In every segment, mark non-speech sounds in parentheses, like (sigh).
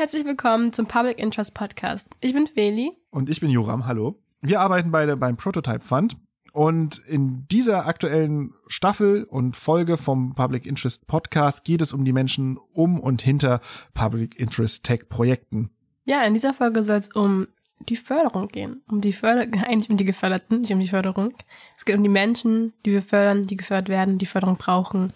herzlich willkommen zum Public Interest Podcast. Ich bin Feli. Und ich bin Joram, hallo. Wir arbeiten beide beim Prototype Fund und in dieser aktuellen Staffel und Folge vom Public Interest Podcast geht es um die Menschen um und hinter Public Interest Tech Projekten. Ja, in dieser Folge soll es um die Förderung gehen. Um die Förder (laughs) eigentlich um die Geförderten, nicht um die Förderung. Es geht um die Menschen, die wir fördern, die gefördert werden, die Förderung brauchen.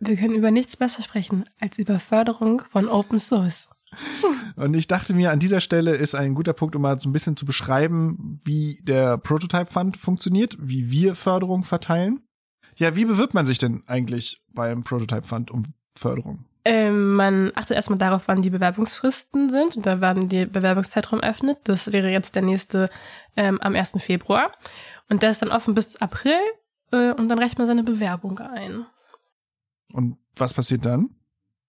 Wir können über nichts besser sprechen als über Förderung von Open Source. (laughs) Und ich dachte mir, an dieser Stelle ist ein guter Punkt, um mal so ein bisschen zu beschreiben, wie der Prototype Fund funktioniert, wie wir Förderung verteilen. Ja, wie bewirbt man sich denn eigentlich beim Prototype Fund um Förderung? Ähm, man achtet erstmal darauf, wann die Bewerbungsfristen sind und da wann die Bewerbungszeitraum öffnet. Das wäre jetzt der nächste ähm, am 1. Februar. Und der ist dann offen bis April äh, und dann reicht man seine Bewerbung ein. Und was passiert dann?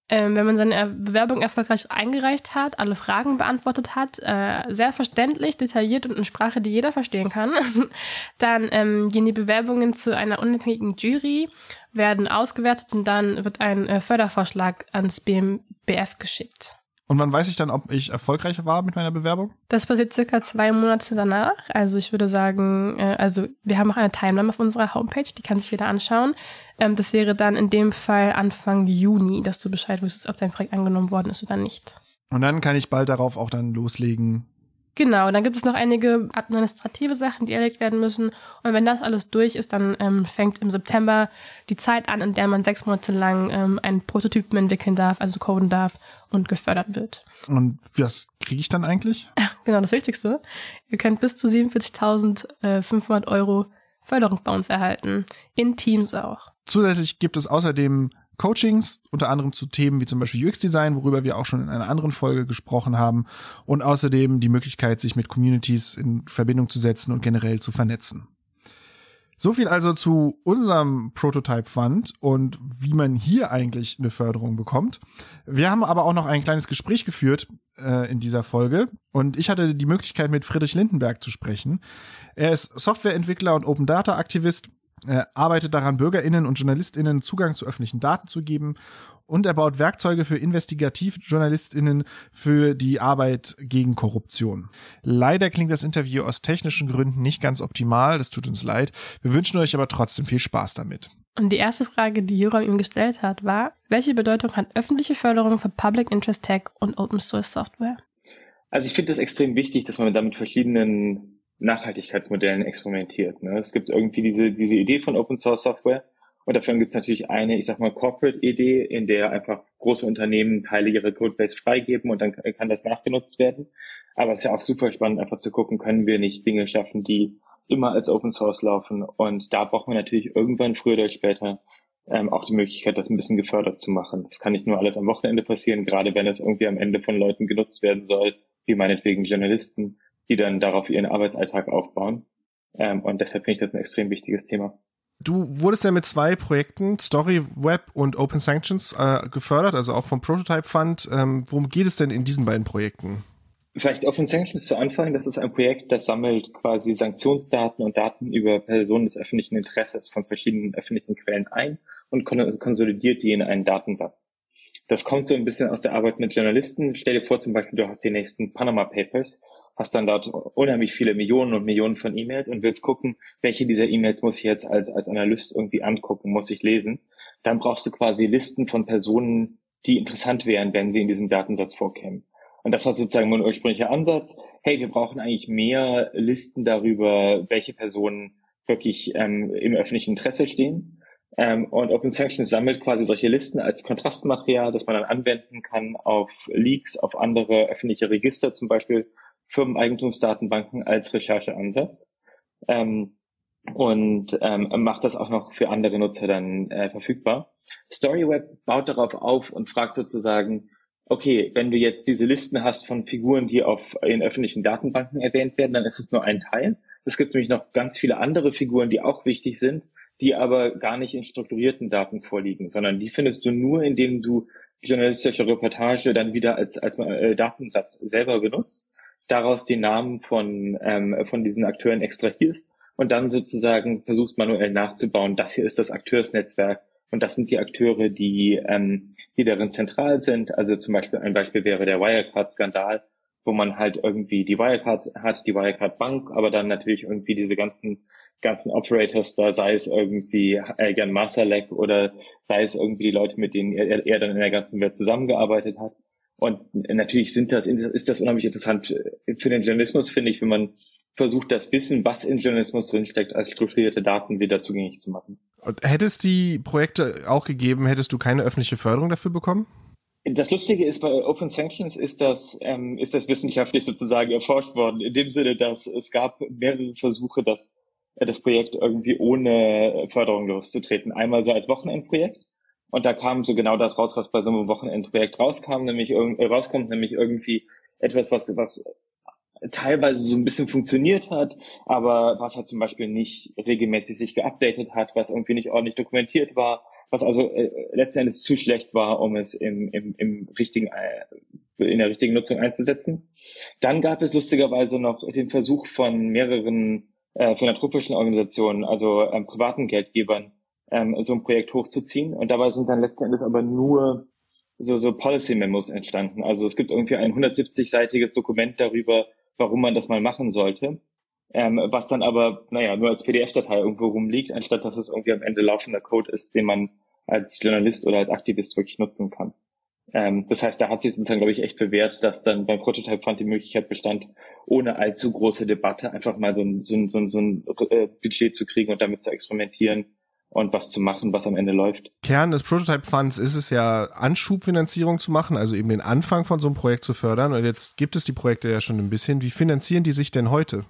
Ähm, wenn man seine Bewerbung erfolgreich eingereicht hat, alle Fragen beantwortet hat, äh, sehr verständlich, detailliert und in Sprache, die jeder verstehen kann, (laughs) dann ähm, gehen die Bewerbungen zu einer unabhängigen Jury, werden ausgewertet und dann wird ein äh, Fördervorschlag ans BMBF geschickt. Und wann weiß ich dann, ob ich erfolgreich war mit meiner Bewerbung? Das passiert circa zwei Monate danach. Also ich würde sagen, äh, also wir haben auch eine Timeline auf unserer Homepage, die kann sich jeder anschauen. Ähm, das wäre dann in dem Fall Anfang Juni, dass du Bescheid wüsstest, ob dein Projekt angenommen worden ist oder nicht. Und dann kann ich bald darauf auch dann loslegen, Genau, dann gibt es noch einige administrative Sachen, die erlegt werden müssen. Und wenn das alles durch ist, dann ähm, fängt im September die Zeit an, in der man sechs Monate lang ähm, einen Prototypen entwickeln darf, also coden darf und gefördert wird. Und was kriege ich dann eigentlich? Genau, das Wichtigste. Ihr könnt bis zu 47.500 Euro Förderung bei uns erhalten. In Teams auch. Zusätzlich gibt es außerdem Coachings, unter anderem zu Themen wie zum Beispiel UX-Design, worüber wir auch schon in einer anderen Folge gesprochen haben, und außerdem die Möglichkeit, sich mit Communities in Verbindung zu setzen und generell zu vernetzen. So viel also zu unserem Prototype Fund und wie man hier eigentlich eine Förderung bekommt. Wir haben aber auch noch ein kleines Gespräch geführt äh, in dieser Folge und ich hatte die Möglichkeit mit Friedrich Lindenberg zu sprechen. Er ist Softwareentwickler und Open Data Aktivist er arbeitet daran, BürgerInnen und JournalistInnen Zugang zu öffentlichen Daten zu geben und er baut Werkzeuge für Investigativjournalistinnen für die Arbeit gegen Korruption. Leider klingt das Interview aus technischen Gründen nicht ganz optimal, das tut uns leid. Wir wünschen euch aber trotzdem viel Spaß damit. Und die erste Frage, die Joram ihm gestellt hat, war, welche Bedeutung hat öffentliche Förderung für Public Interest Tech und Open Source Software? Also ich finde es extrem wichtig, dass man damit verschiedenen Nachhaltigkeitsmodellen experimentiert. Ne? Es gibt irgendwie diese, diese Idee von Open Source Software und davon gibt es natürlich eine, ich sag mal, Corporate-Idee, in der einfach große Unternehmen Teile ihrer Codebase freigeben und dann kann das nachgenutzt werden. Aber es ist ja auch super spannend, einfach zu gucken, können wir nicht Dinge schaffen, die immer als Open Source laufen. Und da braucht man natürlich irgendwann früher oder später ähm, auch die Möglichkeit, das ein bisschen gefördert zu machen. Das kann nicht nur alles am Wochenende passieren, gerade wenn es irgendwie am Ende von Leuten genutzt werden soll, wie meinetwegen Journalisten die dann darauf ihren Arbeitsalltag aufbauen. Ähm, und deshalb finde ich das ein extrem wichtiges Thema. Du wurdest ja mit zwei Projekten, Story Web und Open Sanctions, äh, gefördert, also auch vom Prototype Fund. Ähm, worum geht es denn in diesen beiden Projekten? Vielleicht Open Sanctions zu Anfang. Das ist ein Projekt, das sammelt quasi Sanktionsdaten und Daten über Personen des öffentlichen Interesses von verschiedenen öffentlichen Quellen ein und konsolidiert die in einen Datensatz. Das kommt so ein bisschen aus der Arbeit mit Journalisten. Stell dir vor, zum Beispiel, du hast die nächsten Panama Papers hast dann dort unheimlich viele Millionen und Millionen von E-Mails und willst gucken, welche dieser E-Mails muss ich jetzt als, als Analyst irgendwie angucken, muss ich lesen. Dann brauchst du quasi Listen von Personen, die interessant wären, wenn sie in diesem Datensatz vorkämen. Und das war sozusagen mein ursprünglicher Ansatz. Hey, wir brauchen eigentlich mehr Listen darüber, welche Personen wirklich ähm, im öffentlichen Interesse stehen. Ähm, und Open Sanctions sammelt quasi solche Listen als Kontrastmaterial, das man dann anwenden kann auf Leaks, auf andere öffentliche Register zum Beispiel Firmeneigentumsdatenbanken als Rechercheansatz ähm, und ähm, macht das auch noch für andere Nutzer dann äh, verfügbar. StoryWeb baut darauf auf und fragt sozusagen, okay, wenn du jetzt diese Listen hast von Figuren, die auf in öffentlichen Datenbanken erwähnt werden, dann ist es nur ein Teil. Es gibt nämlich noch ganz viele andere Figuren, die auch wichtig sind, die aber gar nicht in strukturierten Daten vorliegen, sondern die findest du nur, indem du journalistische Reportage dann wieder als, als äh, Datensatz selber benutzt daraus die Namen von, ähm, von diesen Akteuren extrahierst und dann sozusagen versuchst manuell nachzubauen, das hier ist das Akteursnetzwerk und das sind die Akteure, die, ähm, die darin zentral sind. Also zum Beispiel ein Beispiel wäre der Wirecard-Skandal, wo man halt irgendwie die Wirecard hat, die Wirecard Bank, aber dann natürlich irgendwie diese ganzen ganzen Operators da, sei es irgendwie äh, Jan Masalek oder sei es irgendwie die Leute, mit denen er, er dann in der ganzen Welt zusammengearbeitet hat. Und natürlich sind das, ist das unheimlich interessant für den Journalismus, finde ich, wenn man versucht, das Wissen, was in Journalismus drinsteckt, als strukturierte Daten wieder zugänglich zu machen. Und hättest die Projekte auch gegeben, hättest du keine öffentliche Förderung dafür bekommen? Das Lustige ist, bei Open Sanctions ist das, ähm, ist das wissenschaftlich sozusagen erforscht worden, in dem Sinne, dass es gab mehrere Versuche, das, äh, das Projekt irgendwie ohne Förderung loszutreten. Einmal so als Wochenendprojekt. Und da kam so genau das raus, was bei so einem Wochenendprojekt rauskam, nämlich äh, rauskommt, nämlich irgendwie etwas, was, was teilweise so ein bisschen funktioniert hat, aber was halt zum Beispiel nicht regelmäßig sich geupdatet hat, was irgendwie nicht ordentlich dokumentiert war, was also äh, letzten Endes zu schlecht war, um es im, im, im richtigen, äh, in der richtigen Nutzung einzusetzen. Dann gab es lustigerweise noch den Versuch von mehreren äh, philanthropischen Organisationen, also ähm, privaten Geldgebern, ähm, so ein Projekt hochzuziehen. Und dabei sind dann letzten Endes aber nur so, so Policy Memos entstanden. Also es gibt irgendwie ein 170-seitiges Dokument darüber, warum man das mal machen sollte. Ähm, was dann aber, naja, nur als PDF-Datei irgendwo rumliegt, anstatt dass es irgendwie am Ende laufender Code ist, den man als Journalist oder als Aktivist wirklich nutzen kann. Ähm, das heißt, da hat sich sozusagen, glaube ich, echt bewährt, dass dann beim Prototype Fund die Möglichkeit bestand, ohne allzu große Debatte einfach mal so ein, so ein, so ein, so ein äh, Budget zu kriegen und damit zu experimentieren und was zu machen, was am Ende läuft. Kern des Prototype Funds ist es ja, Anschubfinanzierung zu machen, also eben den Anfang von so einem Projekt zu fördern. Und jetzt gibt es die Projekte ja schon ein bisschen. Wie finanzieren die sich denn heute?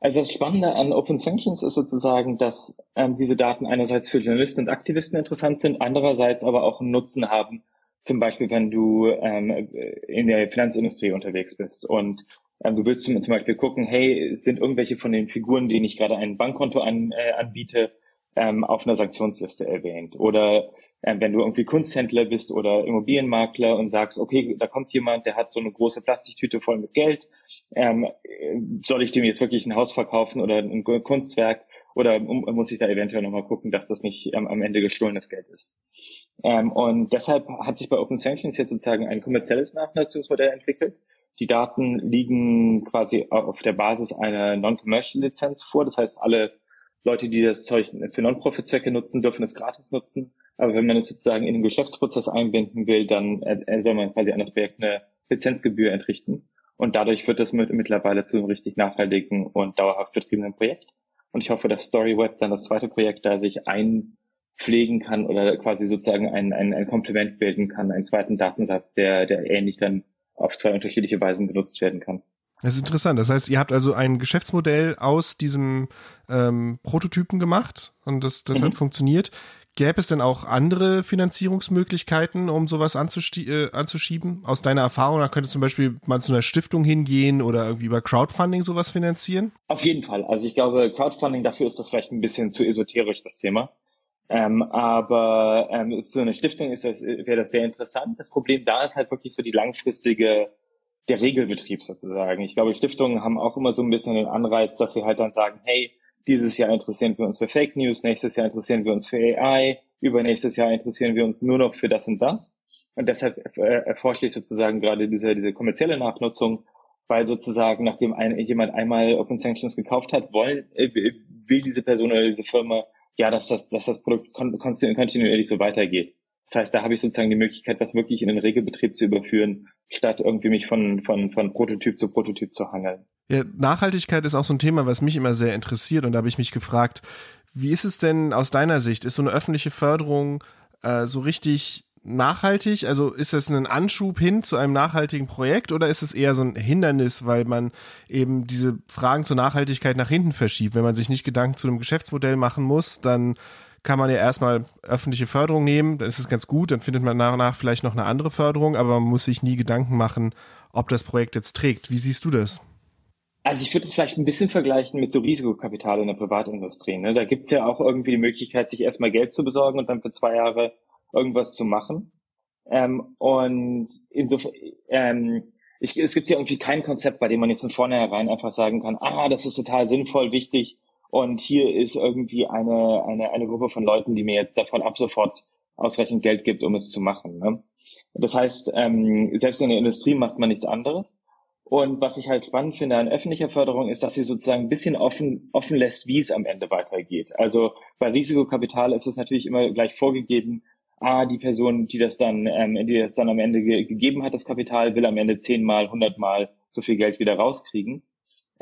Also das Spannende an Open Sanctions ist sozusagen, dass ähm, diese Daten einerseits für Journalisten und Aktivisten interessant sind, andererseits aber auch einen Nutzen haben, zum Beispiel wenn du ähm, in der Finanzindustrie unterwegs bist und ähm, du willst zum, Beispiel gucken, hey, sind irgendwelche von den Figuren, denen ich gerade ein Bankkonto an, äh, anbiete, ähm, auf einer Sanktionsliste erwähnt. Oder ähm, wenn du irgendwie Kunsthändler bist oder Immobilienmakler und sagst, okay, da kommt jemand, der hat so eine große Plastiktüte voll mit Geld, ähm, soll ich dem jetzt wirklich ein Haus verkaufen oder ein Kunstwerk? Oder muss ich da eventuell nochmal gucken, dass das nicht ähm, am Ende gestohlenes Geld ist? Ähm, und deshalb hat sich bei Open Sanctions jetzt sozusagen ein kommerzielles Nachnutzungsmodell entwickelt. Die Daten liegen quasi auf der Basis einer Non-Commercial-Lizenz vor. Das heißt, alle Leute, die das Zeug für Non-Profit-Zwecke nutzen, dürfen es gratis nutzen. Aber wenn man es sozusagen in den Geschäftsprozess einbinden will, dann äh, soll man quasi an das Projekt eine Lizenzgebühr entrichten. Und dadurch wird es mit, mittlerweile zu einem richtig nachhaltigen und dauerhaft betriebenen Projekt. Und ich hoffe, dass StoryWeb dann das zweite Projekt da sich einpflegen kann oder quasi sozusagen ein, ein, ein Komplement bilden kann, einen zweiten Datensatz, der, der ähnlich dann auf zwei unterschiedliche Weisen genutzt werden kann. Das ist interessant. Das heißt, ihr habt also ein Geschäftsmodell aus diesem ähm, Prototypen gemacht und das, das mhm. hat funktioniert. Gäbe es denn auch andere Finanzierungsmöglichkeiten, um sowas äh, anzuschieben? Aus deiner Erfahrung, da könnte zum Beispiel man zu einer Stiftung hingehen oder irgendwie über Crowdfunding sowas finanzieren? Auf jeden Fall. Also ich glaube, Crowdfunding, dafür ist das vielleicht ein bisschen zu esoterisch, das Thema. Ähm, aber ähm, so eine Stiftung ist das, wäre das sehr interessant. Das Problem da ist halt wirklich so die langfristige der Regelbetrieb sozusagen. Ich glaube, Stiftungen haben auch immer so ein bisschen den Anreiz, dass sie halt dann sagen, hey, dieses Jahr interessieren wir uns für Fake News, nächstes Jahr interessieren wir uns für AI, übernächstes Jahr interessieren wir uns nur noch für das und das. Und deshalb erforsche ich sozusagen gerade diese, diese kommerzielle Nachnutzung, weil sozusagen, nachdem ein, jemand einmal Open Sanctions gekauft hat, wollen, äh, will diese Person oder diese Firma ja, dass das, dass das Produkt kontinuierlich so weitergeht. Das heißt, da habe ich sozusagen die Möglichkeit, das wirklich in den Regelbetrieb zu überführen, statt irgendwie mich von, von, von Prototyp zu Prototyp zu hangeln. Ja, Nachhaltigkeit ist auch so ein Thema, was mich immer sehr interessiert und da habe ich mich gefragt, wie ist es denn aus deiner Sicht? Ist so eine öffentliche Förderung äh, so richtig nachhaltig? Also ist das ein Anschub hin zu einem nachhaltigen Projekt oder ist es eher so ein Hindernis, weil man eben diese Fragen zur Nachhaltigkeit nach hinten verschiebt? Wenn man sich nicht Gedanken zu einem Geschäftsmodell machen muss, dann kann man ja erstmal öffentliche Förderung nehmen, dann ist es ganz gut, dann findet man nach und nach vielleicht noch eine andere Förderung, aber man muss sich nie Gedanken machen, ob das Projekt jetzt trägt. Wie siehst du das? Also ich würde es vielleicht ein bisschen vergleichen mit so Risikokapital in der Privatindustrie. Ne? Da gibt's ja auch irgendwie die Möglichkeit, sich erstmal Geld zu besorgen und dann für zwei Jahre irgendwas zu machen. Ähm, und insofern, ähm, ich, es gibt ja irgendwie kein Konzept, bei dem man jetzt von vornherein einfach sagen kann, ah, das ist total sinnvoll, wichtig, und hier ist irgendwie eine, eine, eine Gruppe von Leuten, die mir jetzt davon ab sofort ausreichend Geld gibt, um es zu machen. Ne? Das heißt, ähm, selbst in der Industrie macht man nichts anderes. Und was ich halt spannend finde an öffentlicher Förderung ist, dass sie sozusagen ein bisschen offen, offen lässt, wie es am Ende weitergeht. Also bei Risikokapital ist es natürlich immer gleich vorgegeben, ah, die Person, die das dann, ähm, die das dann am Ende ge gegeben hat, das Kapital, will am Ende zehnmal, hundertmal so viel Geld wieder rauskriegen.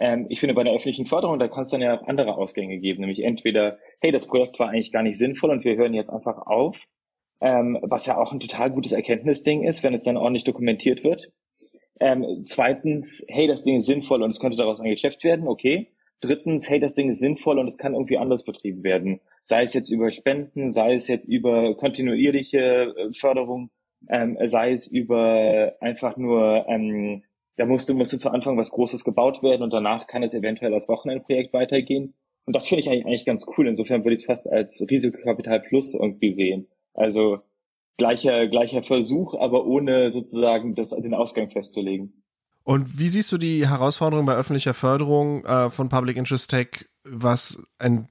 Ähm, ich finde, bei der öffentlichen Förderung, da kann es dann ja auch andere Ausgänge geben, nämlich entweder, hey, das Projekt war eigentlich gar nicht sinnvoll und wir hören jetzt einfach auf, ähm, was ja auch ein total gutes Erkenntnisding ist, wenn es dann ordentlich dokumentiert wird. Ähm, zweitens, hey, das Ding ist sinnvoll und es könnte daraus ein Geschäft werden, okay. Drittens, hey, das Ding ist sinnvoll und es kann irgendwie anders betrieben werden. Sei es jetzt über Spenden, sei es jetzt über kontinuierliche äh, Förderung, ähm, sei es über einfach nur, ähm, da musste, musste zu Anfang was Großes gebaut werden und danach kann es eventuell als Wochenendprojekt weitergehen. Und das finde ich eigentlich, ganz cool. Insofern würde ich es fast als Risikokapital Plus irgendwie sehen. Also gleicher, gleicher Versuch, aber ohne sozusagen das, den Ausgang festzulegen. Und wie siehst du die Herausforderung bei öffentlicher Förderung äh, von Public Interest Tech, was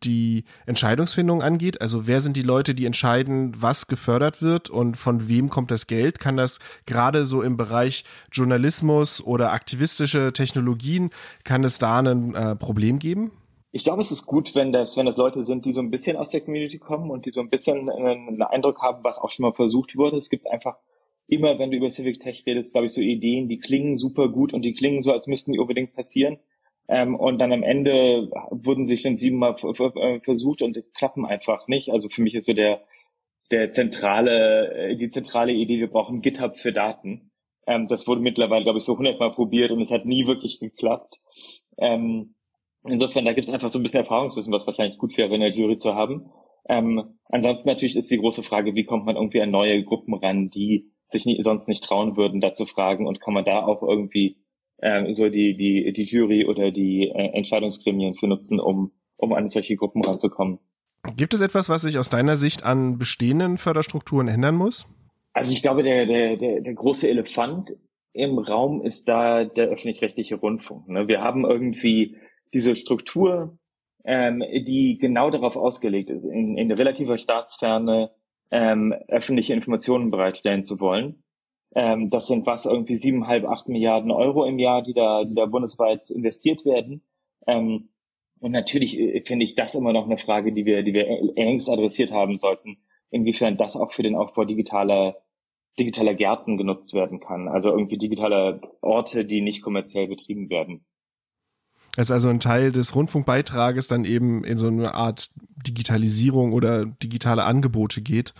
die Entscheidungsfindung angeht? Also wer sind die Leute, die entscheiden, was gefördert wird und von wem kommt das Geld? Kann das gerade so im Bereich Journalismus oder aktivistische Technologien, kann es da ein äh, Problem geben? ich glaube, es ist gut, wenn das, wenn das Leute sind, die so ein bisschen aus der Community kommen und die so ein bisschen einen Eindruck haben, was auch schon mal versucht wurde. Es gibt einfach immer, wenn du über Civic Tech redest, glaube ich, so Ideen, die klingen super gut und die klingen so, als müssten die unbedingt passieren. Ähm, und dann am Ende wurden sie schon siebenmal äh, versucht und klappen einfach nicht. Also für mich ist so der, der zentrale, äh, die zentrale Idee, wir brauchen GitHub für Daten. Ähm, das wurde mittlerweile, glaube ich, so hundertmal probiert und es hat nie wirklich geklappt. Ähm, Insofern, da gibt es einfach so ein bisschen Erfahrungswissen, was wahrscheinlich gut wäre, in der Jury zu haben. Ähm, ansonsten natürlich ist die große Frage, wie kommt man irgendwie an neue Gruppen ran, die sich nie, sonst nicht trauen würden, da zu fragen und kann man da auch irgendwie so die, die, die Jury oder die äh, Entscheidungsgremien für nutzen, um, um an solche Gruppen ranzukommen. Gibt es etwas, was sich aus deiner Sicht an bestehenden Förderstrukturen ändern muss? Also ich glaube, der, der, der, der große Elefant im Raum ist da der öffentlich-rechtliche Rundfunk. Ne? Wir haben irgendwie diese Struktur, ähm, die genau darauf ausgelegt ist, in, in relativer Staatsferne ähm, öffentliche Informationen bereitstellen zu wollen. Ähm, das sind was irgendwie siebeneinhalb, acht Milliarden Euro im Jahr, die da, die da bundesweit investiert werden. Ähm, und natürlich äh, finde ich das immer noch eine Frage, die wir, die wir längst adressiert haben sollten, inwiefern das auch für den Aufbau digitaler digitaler Gärten genutzt werden kann, also irgendwie digitale Orte, die nicht kommerziell betrieben werden. Es ist also ein Teil des Rundfunkbeitrages dann eben in so eine Art Digitalisierung oder digitale Angebote geht,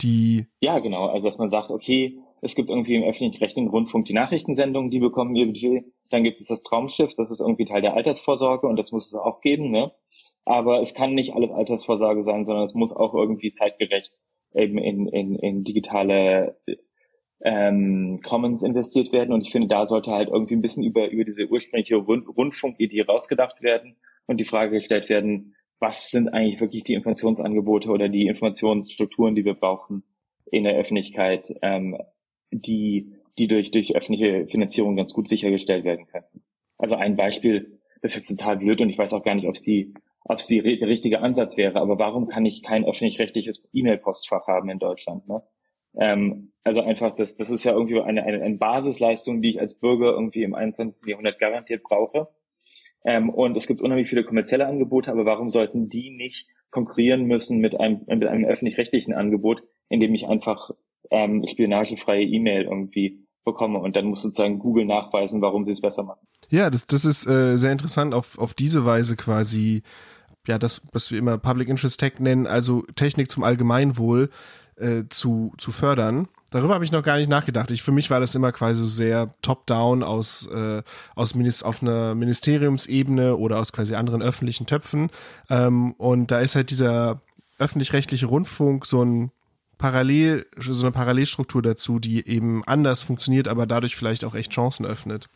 die. Ja, genau. Also, dass man sagt, okay, es gibt irgendwie im öffentlich-rechtlichen Rundfunk die Nachrichtensendungen, die bekommen ihr Budget. Dann gibt es das Traumschiff, das ist irgendwie Teil der Altersvorsorge und das muss es auch geben, ne? Aber es kann nicht alles Altersvorsorge sein, sondern es muss auch irgendwie zeitgerecht eben in, in, in digitale ähm, Commons investiert werden. Und ich finde, da sollte halt irgendwie ein bisschen über, über diese ursprüngliche Rund Rundfunkidee rausgedacht werden und die Frage gestellt werden, was sind eigentlich wirklich die Informationsangebote oder die Informationsstrukturen, die wir brauchen in der Öffentlichkeit, ähm, die, die durch, durch öffentliche Finanzierung ganz gut sichergestellt werden könnten. Also ein Beispiel, das ist jetzt total blöd und ich weiß auch gar nicht, ob es die, ob es die, der richtige Ansatz wäre, aber warum kann ich kein öffentlich-rechtliches E-Mail-Postfach haben in Deutschland? Ne? Ähm, also einfach, das, das ist ja irgendwie eine, eine, eine Basisleistung, die ich als Bürger irgendwie im 21. Jahrhundert garantiert brauche. Ähm, und es gibt unheimlich viele kommerzielle Angebote, aber warum sollten die nicht konkurrieren müssen mit einem, mit einem öffentlich-rechtlichen Angebot, in dem ich einfach ähm, spionagefreie E-Mail irgendwie bekomme und dann muss sozusagen Google nachweisen, warum sie es besser machen. Ja, das, das ist äh, sehr interessant, auf, auf diese Weise quasi, ja, das, was wir immer Public Interest Tech nennen, also Technik zum Allgemeinwohl, äh, zu, zu fördern. Darüber habe ich noch gar nicht nachgedacht. Ich, für mich war das immer quasi sehr top-down aus, äh, aus Minis auf einer Ministeriumsebene oder aus quasi anderen öffentlichen Töpfen. Ähm, und da ist halt dieser öffentlich-rechtliche Rundfunk so ein Parallel, so eine Parallelstruktur dazu, die eben anders funktioniert, aber dadurch vielleicht auch echt Chancen öffnet.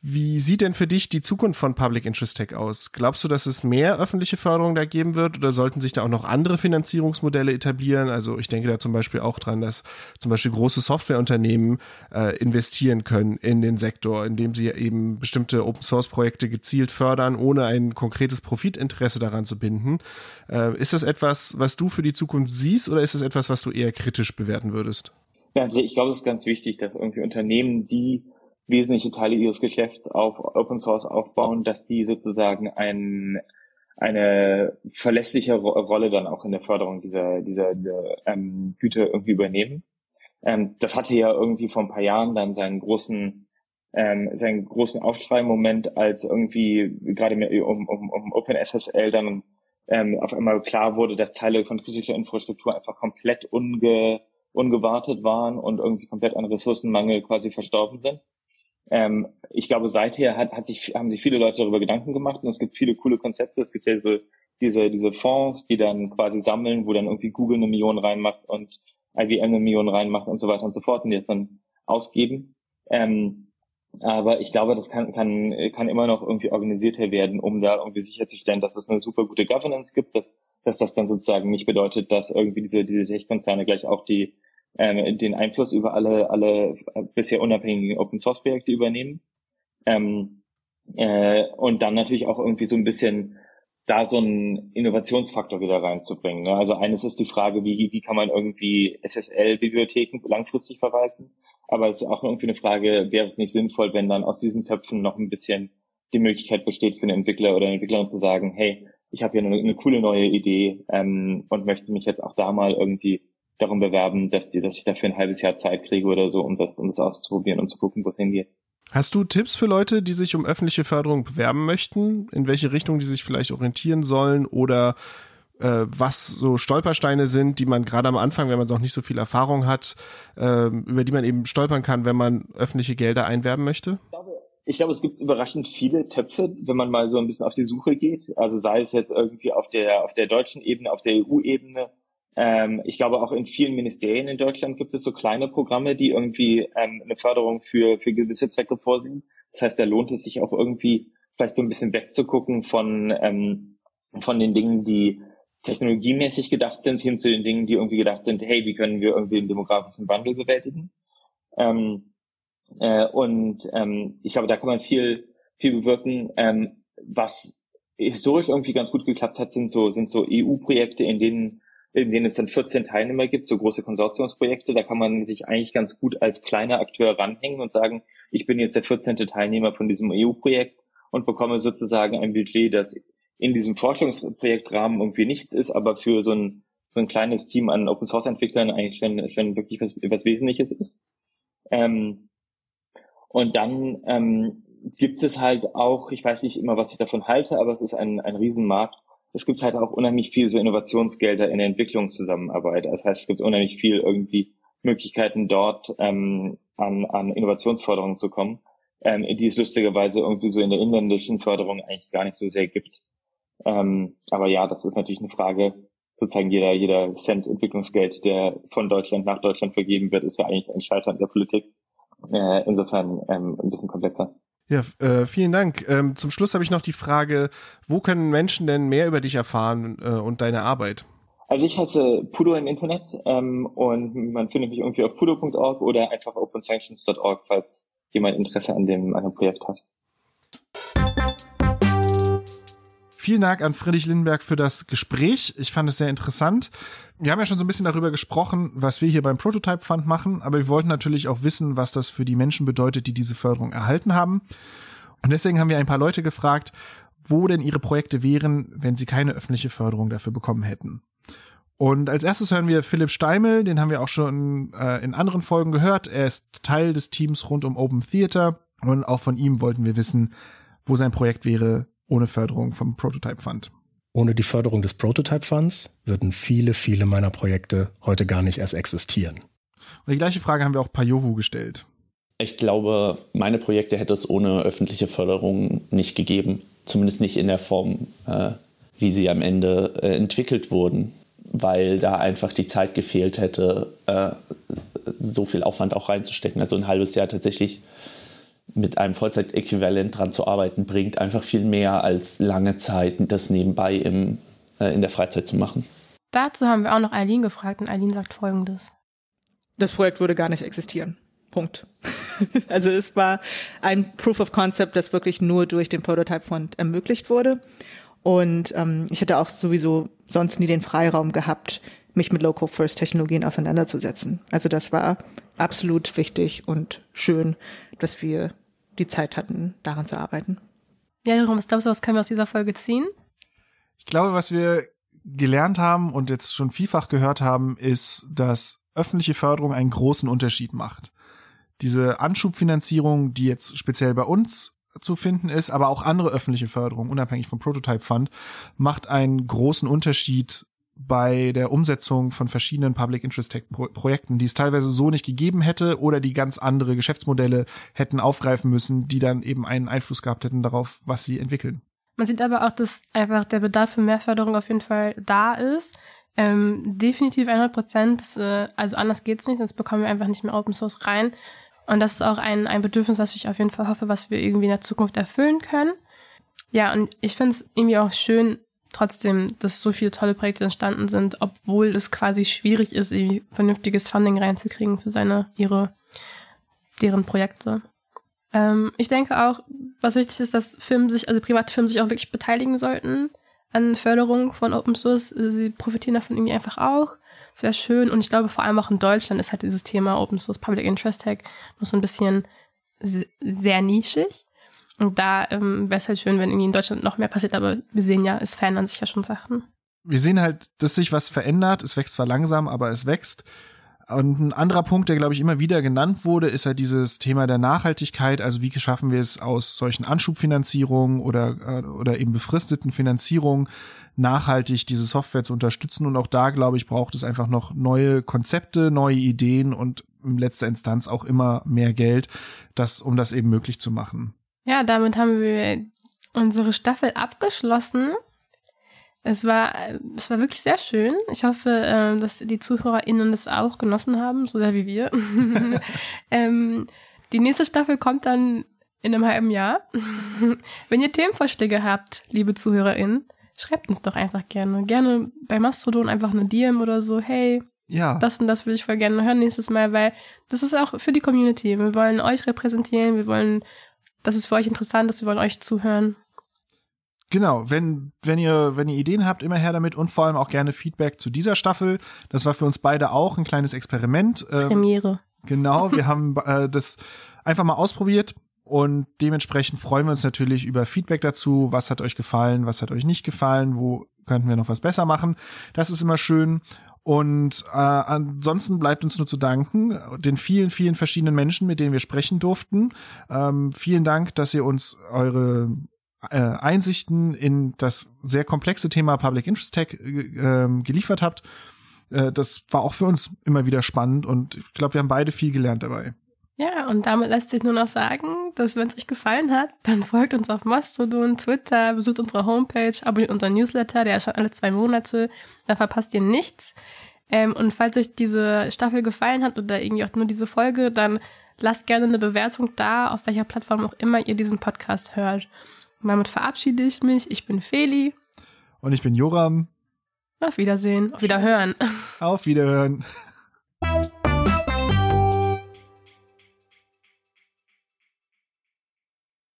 Wie sieht denn für dich die Zukunft von Public Interest Tech aus? Glaubst du, dass es mehr öffentliche Förderung da geben wird oder sollten sich da auch noch andere Finanzierungsmodelle etablieren? Also ich denke da zum Beispiel auch dran, dass zum Beispiel große Softwareunternehmen äh, investieren können in den Sektor, indem sie eben bestimmte Open Source Projekte gezielt fördern, ohne ein konkretes Profitinteresse daran zu binden. Äh, ist das etwas, was du für die Zukunft siehst oder ist es etwas, was du eher kritisch bewerten würdest? Also ich glaube, es ist ganz wichtig, dass irgendwie Unternehmen, die wesentliche Teile ihres Geschäfts auf Open Source aufbauen, dass die sozusagen ein, eine verlässliche Rolle dann auch in der Förderung dieser, dieser, dieser ähm, Güter irgendwie übernehmen. Ähm, das hatte ja irgendwie vor ein paar Jahren dann seinen großen ähm, seinen großen Aufschrei-Moment, als irgendwie gerade um, um, um OpenSSL dann ähm, auf einmal klar wurde, dass Teile von kritischer Infrastruktur einfach komplett unge, ungewartet waren und irgendwie komplett an Ressourcenmangel quasi verstorben sind. Ähm, ich glaube, seither hat, hat sich, haben sich viele Leute darüber Gedanken gemacht und es gibt viele coole Konzepte. Es gibt ja so diese, diese Fonds, die dann quasi sammeln, wo dann irgendwie Google eine Million reinmacht und IBM eine Million reinmacht und so weiter und so fort und die jetzt dann ausgeben. Ähm, aber ich glaube, das kann, kann, kann immer noch irgendwie organisierter werden, um da irgendwie sicherzustellen, dass es eine super gute Governance gibt, dass, dass das dann sozusagen nicht bedeutet, dass irgendwie diese, diese Tech-Konzerne gleich auch die, ähm, den Einfluss über alle, alle bisher unabhängigen Open Source Projekte übernehmen. Ähm, äh, und dann natürlich auch irgendwie so ein bisschen da so einen Innovationsfaktor wieder reinzubringen. Ne? Also eines ist die Frage, wie, wie kann man irgendwie SSL-Bibliotheken langfristig verwalten? Aber es ist auch irgendwie eine Frage, wäre es nicht sinnvoll, wenn dann aus diesen Töpfen noch ein bisschen die Möglichkeit besteht für einen Entwickler oder eine Entwicklerin zu sagen, hey, ich habe hier eine, eine, coole neue Idee ähm, und möchte mich jetzt auch da mal irgendwie darum bewerben, dass, die, dass ich dafür ein halbes Jahr Zeit kriege oder so, um das, um das auszuprobieren und zu gucken, wo es hingeht. Hast du Tipps für Leute, die sich um öffentliche Förderung bewerben möchten, in welche Richtung die sich vielleicht orientieren sollen oder äh, was so Stolpersteine sind, die man gerade am Anfang, wenn man noch nicht so viel Erfahrung hat, äh, über die man eben stolpern kann, wenn man öffentliche Gelder einwerben möchte? Ich glaube, ich glaube, es gibt überraschend viele Töpfe, wenn man mal so ein bisschen auf die Suche geht. Also sei es jetzt irgendwie auf der auf der deutschen Ebene, auf der EU-Ebene. Ähm, ich glaube, auch in vielen Ministerien in Deutschland gibt es so kleine Programme, die irgendwie ähm, eine Förderung für für gewisse Zwecke vorsehen. Das heißt, da lohnt es sich auch irgendwie vielleicht so ein bisschen wegzugucken von ähm, von den Dingen, die technologiemäßig gedacht sind, hin zu den Dingen, die irgendwie gedacht sind, hey, wie können wir irgendwie den demografischen Wandel bewältigen? Ähm, äh, und ähm, ich glaube, da kann man viel, viel bewirken. Ähm, was historisch irgendwie ganz gut geklappt hat, sind so, sind so EU-Projekte, in denen, in denen es dann 14 Teilnehmer gibt, so große Konsortiumsprojekte. Da kann man sich eigentlich ganz gut als kleiner Akteur ranhängen und sagen, ich bin jetzt der 14. Teilnehmer von diesem EU-Projekt und bekomme sozusagen ein Budget, das in diesem Forschungsprojektrahmen irgendwie nichts ist, aber für so ein, so ein kleines Team an Open Source Entwicklern eigentlich schon, schon wirklich was, was Wesentliches ist. Ähm, und dann ähm, gibt es halt auch, ich weiß nicht immer, was ich davon halte, aber es ist ein, ein Riesenmarkt. Es gibt halt auch unheimlich viel so Innovationsgelder in der Entwicklungszusammenarbeit. Das heißt, es gibt unheimlich viel irgendwie Möglichkeiten dort ähm, an, an Innovationsförderungen zu kommen, ähm, die es lustigerweise irgendwie so in der inländischen Förderung eigentlich gar nicht so sehr gibt. Ähm, aber ja, das ist natürlich eine Frage, sozusagen jeder, jeder Cent Entwicklungsgeld, der von Deutschland nach Deutschland vergeben wird, ist ja eigentlich ein Scheitern der Politik. Äh, insofern ähm, ein bisschen komplexer. Ja, äh, vielen Dank. Ähm, zum Schluss habe ich noch die Frage, wo können Menschen denn mehr über dich erfahren äh, und deine Arbeit? Also ich heiße Pudo im Internet ähm, und man findet mich irgendwie auf pudo.org oder einfach opensanctions.org, falls jemand Interesse an dem, an dem Projekt hat. Vielen Dank an Friedrich Lindenberg für das Gespräch. Ich fand es sehr interessant. Wir haben ja schon so ein bisschen darüber gesprochen, was wir hier beim Prototype Fund machen, aber wir wollten natürlich auch wissen, was das für die Menschen bedeutet, die diese Förderung erhalten haben. Und deswegen haben wir ein paar Leute gefragt, wo denn ihre Projekte wären, wenn sie keine öffentliche Förderung dafür bekommen hätten. Und als erstes hören wir Philipp Steimel, den haben wir auch schon äh, in anderen Folgen gehört. Er ist Teil des Teams rund um Open Theater und auch von ihm wollten wir wissen, wo sein Projekt wäre, ohne Förderung vom Prototype Fund. Ohne die Förderung des Prototype Funds würden viele, viele meiner Projekte heute gar nicht erst existieren. Und die gleiche Frage haben wir auch Payovu gestellt. Ich glaube, meine Projekte hätte es ohne öffentliche Förderung nicht gegeben. Zumindest nicht in der Form, äh, wie sie am Ende äh, entwickelt wurden, weil da einfach die Zeit gefehlt hätte, äh, so viel Aufwand auch reinzustecken. Also ein halbes Jahr tatsächlich mit einem Vollzeitäquivalent dran zu arbeiten, bringt einfach viel mehr als lange Zeit, das nebenbei im, äh, in der Freizeit zu machen. Dazu haben wir auch noch Eileen gefragt und Eileen sagt folgendes. Das Projekt würde gar nicht existieren. Punkt. (laughs) also es war ein Proof of Concept, das wirklich nur durch den Prototype Fund ermöglicht wurde. Und ähm, ich hätte auch sowieso sonst nie den Freiraum gehabt, mich mit Low-Code-First-Technologien auseinanderzusetzen. Also das war absolut wichtig und schön, dass wir die Zeit hatten, daran zu arbeiten. Ja, Jerome, was glaubst du, was können wir aus dieser Folge ziehen? Ich glaube, was wir gelernt haben und jetzt schon vielfach gehört haben, ist, dass öffentliche Förderung einen großen Unterschied macht. Diese Anschubfinanzierung, die jetzt speziell bei uns zu finden ist, aber auch andere öffentliche Förderung, unabhängig vom Prototype Fund, macht einen großen Unterschied bei der Umsetzung von verschiedenen Public Interest Tech Projekten, die es teilweise so nicht gegeben hätte oder die ganz andere Geschäftsmodelle hätten aufgreifen müssen, die dann eben einen Einfluss gehabt hätten darauf, was sie entwickeln. Man sieht aber auch, dass einfach der Bedarf für mehr Förderung auf jeden Fall da ist. Ähm, definitiv 100 Prozent. Äh, also anders geht's nicht, sonst bekommen wir einfach nicht mehr Open Source rein. Und das ist auch ein, ein Bedürfnis, was ich auf jeden Fall hoffe, was wir irgendwie in der Zukunft erfüllen können. Ja, und ich finde es irgendwie auch schön, trotzdem, dass so viele tolle Projekte entstanden sind, obwohl es quasi schwierig ist, irgendwie vernünftiges Funding reinzukriegen für seine, ihre, deren Projekte. Ähm, ich denke auch, was wichtig ist, dass Firmen sich, also private Firmen sich auch wirklich beteiligen sollten an Förderung von Open Source. Sie profitieren davon irgendwie einfach auch. Es wäre schön und ich glaube vor allem auch in Deutschland ist halt dieses Thema Open Source Public Interest Tech noch so ein bisschen sehr nischig. Und da ähm, wäre es halt schön, wenn irgendwie in Deutschland noch mehr passiert, aber wir sehen ja, es verändern sich ja schon Sachen. Wir sehen halt, dass sich was verändert. Es wächst zwar langsam, aber es wächst. Und ein anderer Punkt, der, glaube ich, immer wieder genannt wurde, ist halt dieses Thema der Nachhaltigkeit. Also wie schaffen wir es aus solchen Anschubfinanzierungen oder, äh, oder eben befristeten Finanzierungen nachhaltig diese Software zu unterstützen. Und auch da, glaube ich, braucht es einfach noch neue Konzepte, neue Ideen und in letzter Instanz auch immer mehr Geld, das, um das eben möglich zu machen. Ja, damit haben wir unsere Staffel abgeschlossen. Es war, es war wirklich sehr schön. Ich hoffe, äh, dass die ZuhörerInnen das auch genossen haben, so sehr wie wir. (laughs) ähm, die nächste Staffel kommt dann in einem halben Jahr. (laughs) Wenn ihr Themenvorschläge habt, liebe ZuhörerInnen, schreibt uns doch einfach gerne. Gerne bei Mastodon einfach eine DM oder so. Hey, ja. das und das würde ich voll gerne hören nächstes Mal, weil das ist auch für die Community. Wir wollen euch repräsentieren, wir wollen, das ist für euch interessant, dass wir wollen euch zuhören. Genau, wenn, wenn ihr, wenn ihr Ideen habt, immer her damit und vor allem auch gerne Feedback zu dieser Staffel. Das war für uns beide auch ein kleines Experiment. Ähm, Premiere. Genau, wir (laughs) haben äh, das einfach mal ausprobiert und dementsprechend freuen wir uns natürlich über Feedback dazu. Was hat euch gefallen, was hat euch nicht gefallen, wo könnten wir noch was besser machen. Das ist immer schön. Und äh, ansonsten bleibt uns nur zu danken, den vielen, vielen verschiedenen Menschen, mit denen wir sprechen durften. Ähm, vielen Dank, dass ihr uns eure äh, Einsichten in das sehr komplexe Thema Public Interest Tech äh, ähm, geliefert habt. Äh, das war auch für uns immer wieder spannend und ich glaube, wir haben beide viel gelernt dabei. Ja, und damit lässt sich nur noch sagen, dass wenn es euch gefallen hat, dann folgt uns auf Mastodon, Twitter, besucht unsere Homepage, abonniert unseren Newsletter, der erscheint alle zwei Monate, da verpasst ihr nichts. Ähm, und falls euch diese Staffel gefallen hat oder irgendwie auch nur diese Folge, dann lasst gerne eine Bewertung da, auf welcher Plattform auch immer ihr diesen Podcast hört. Und damit verabschiede ich mich. Ich bin Feli. Und ich bin Joram. Auf Wiedersehen. Auf Wiederhören. Auf Wiederhören. (laughs)